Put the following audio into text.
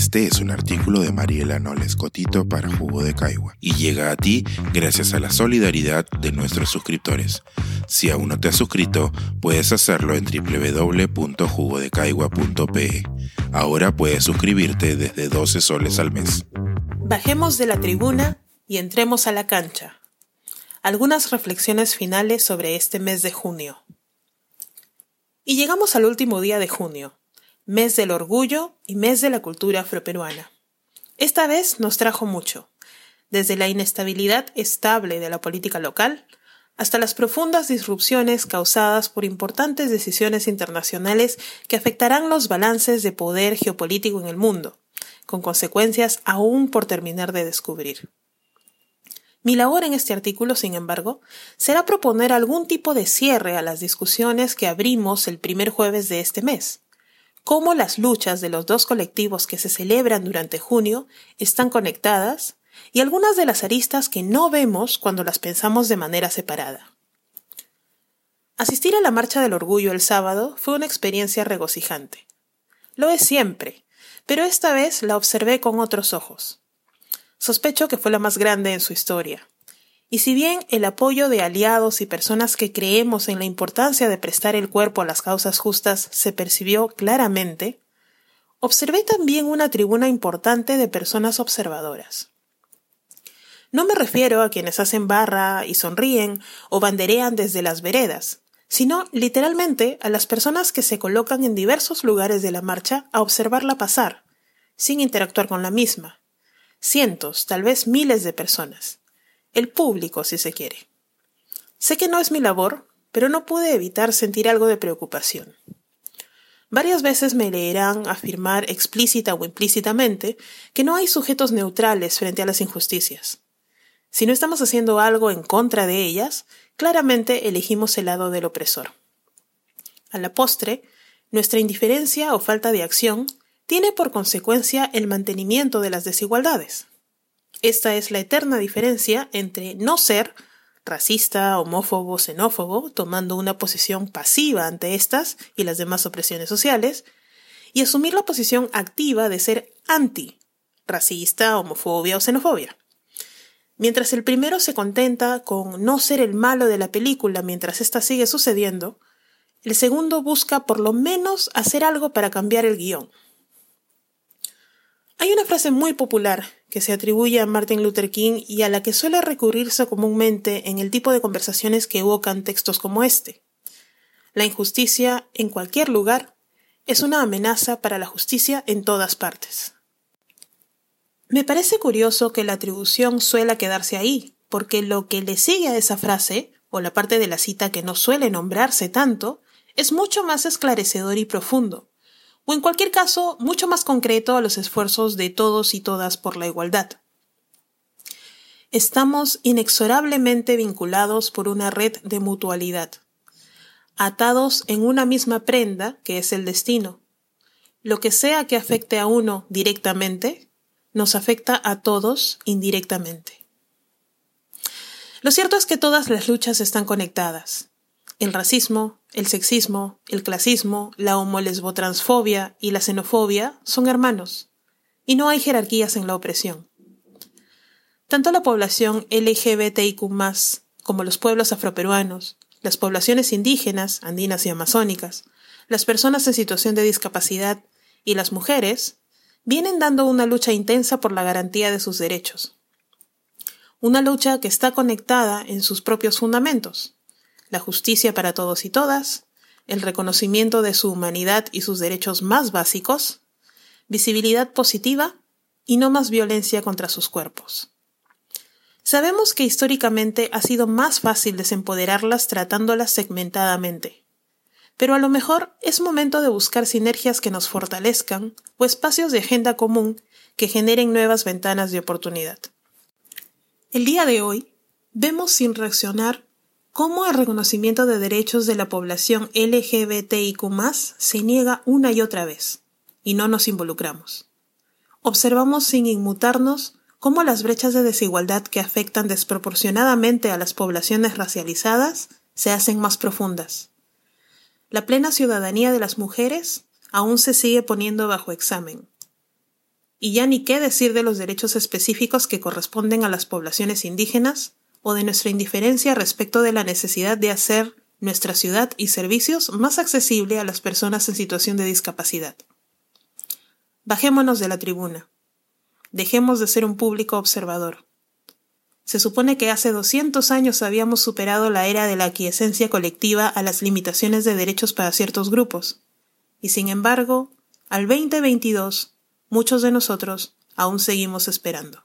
Este es un artículo de Mariela Noles Cotito para Jugo de Caigua y llega a ti gracias a la solidaridad de nuestros suscriptores. Si aún no te has suscrito, puedes hacerlo en www.jugodecaigua.pe. Ahora puedes suscribirte desde 12 soles al mes. Bajemos de la tribuna y entremos a la cancha. Algunas reflexiones finales sobre este mes de junio. Y llegamos al último día de junio, mes del orgullo y mes de la cultura afroperuana. Esta vez nos trajo mucho, desde la inestabilidad estable de la política local hasta las profundas disrupciones causadas por importantes decisiones internacionales que afectarán los balances de poder geopolítico en el mundo, con consecuencias aún por terminar de descubrir. Mi labor en este artículo, sin embargo, será proponer algún tipo de cierre a las discusiones que abrimos el primer jueves de este mes, cómo las luchas de los dos colectivos que se celebran durante junio están conectadas y algunas de las aristas que no vemos cuando las pensamos de manera separada. Asistir a la Marcha del Orgullo el sábado fue una experiencia regocijante. Lo es siempre, pero esta vez la observé con otros ojos. Sospecho que fue la más grande en su historia. Y si bien el apoyo de aliados y personas que creemos en la importancia de prestar el cuerpo a las causas justas se percibió claramente, observé también una tribuna importante de personas observadoras. No me refiero a quienes hacen barra y sonríen o banderean desde las veredas, sino literalmente a las personas que se colocan en diversos lugares de la marcha a observarla pasar, sin interactuar con la misma. Cientos, tal vez miles de personas el público, si se quiere. Sé que no es mi labor, pero no pude evitar sentir algo de preocupación. Varias veces me leerán afirmar explícita o implícitamente que no hay sujetos neutrales frente a las injusticias. Si no estamos haciendo algo en contra de ellas, claramente elegimos el lado del opresor. A la postre, nuestra indiferencia o falta de acción tiene por consecuencia el mantenimiento de las desigualdades. Esta es la eterna diferencia entre no ser racista, homófobo, xenófobo, tomando una posición pasiva ante estas y las demás opresiones sociales, y asumir la posición activa de ser anti racista, homofobia o xenofobia. Mientras el primero se contenta con no ser el malo de la película mientras esta sigue sucediendo, el segundo busca por lo menos hacer algo para cambiar el guion. Hay una frase muy popular que se atribuye a Martin Luther King y a la que suele recurrirse comúnmente en el tipo de conversaciones que evocan textos como este. La injusticia en cualquier lugar es una amenaza para la justicia en todas partes. Me parece curioso que la atribución suela quedarse ahí, porque lo que le sigue a esa frase, o la parte de la cita que no suele nombrarse tanto, es mucho más esclarecedor y profundo o en cualquier caso mucho más concreto a los esfuerzos de todos y todas por la igualdad. Estamos inexorablemente vinculados por una red de mutualidad, atados en una misma prenda que es el destino. Lo que sea que afecte a uno directamente, nos afecta a todos indirectamente. Lo cierto es que todas las luchas están conectadas. El racismo, el sexismo, el clasismo, la homolesbotransfobia y la xenofobia son hermanos, y no hay jerarquías en la opresión. Tanto la población LGBTIQ como los pueblos afroperuanos, las poblaciones indígenas, andinas y amazónicas, las personas en situación de discapacidad y las mujeres vienen dando una lucha intensa por la garantía de sus derechos. Una lucha que está conectada en sus propios fundamentos, la justicia para todos y todas, el reconocimiento de su humanidad y sus derechos más básicos, visibilidad positiva y no más violencia contra sus cuerpos. Sabemos que históricamente ha sido más fácil desempoderarlas tratándolas segmentadamente, pero a lo mejor es momento de buscar sinergias que nos fortalezcan o espacios de agenda común que generen nuevas ventanas de oportunidad. El día de hoy vemos sin reaccionar cómo el reconocimiento de derechos de la población LGBTIQ se niega una y otra vez, y no nos involucramos. Observamos sin inmutarnos cómo las brechas de desigualdad que afectan desproporcionadamente a las poblaciones racializadas se hacen más profundas. La plena ciudadanía de las mujeres aún se sigue poniendo bajo examen. Y ya ni qué decir de los derechos específicos que corresponden a las poblaciones indígenas o de nuestra indiferencia respecto de la necesidad de hacer nuestra ciudad y servicios más accesible a las personas en situación de discapacidad. Bajémonos de la tribuna. Dejemos de ser un público observador. Se supone que hace 200 años habíamos superado la era de la aquiescencia colectiva a las limitaciones de derechos para ciertos grupos. Y sin embargo, al 2022, muchos de nosotros aún seguimos esperando.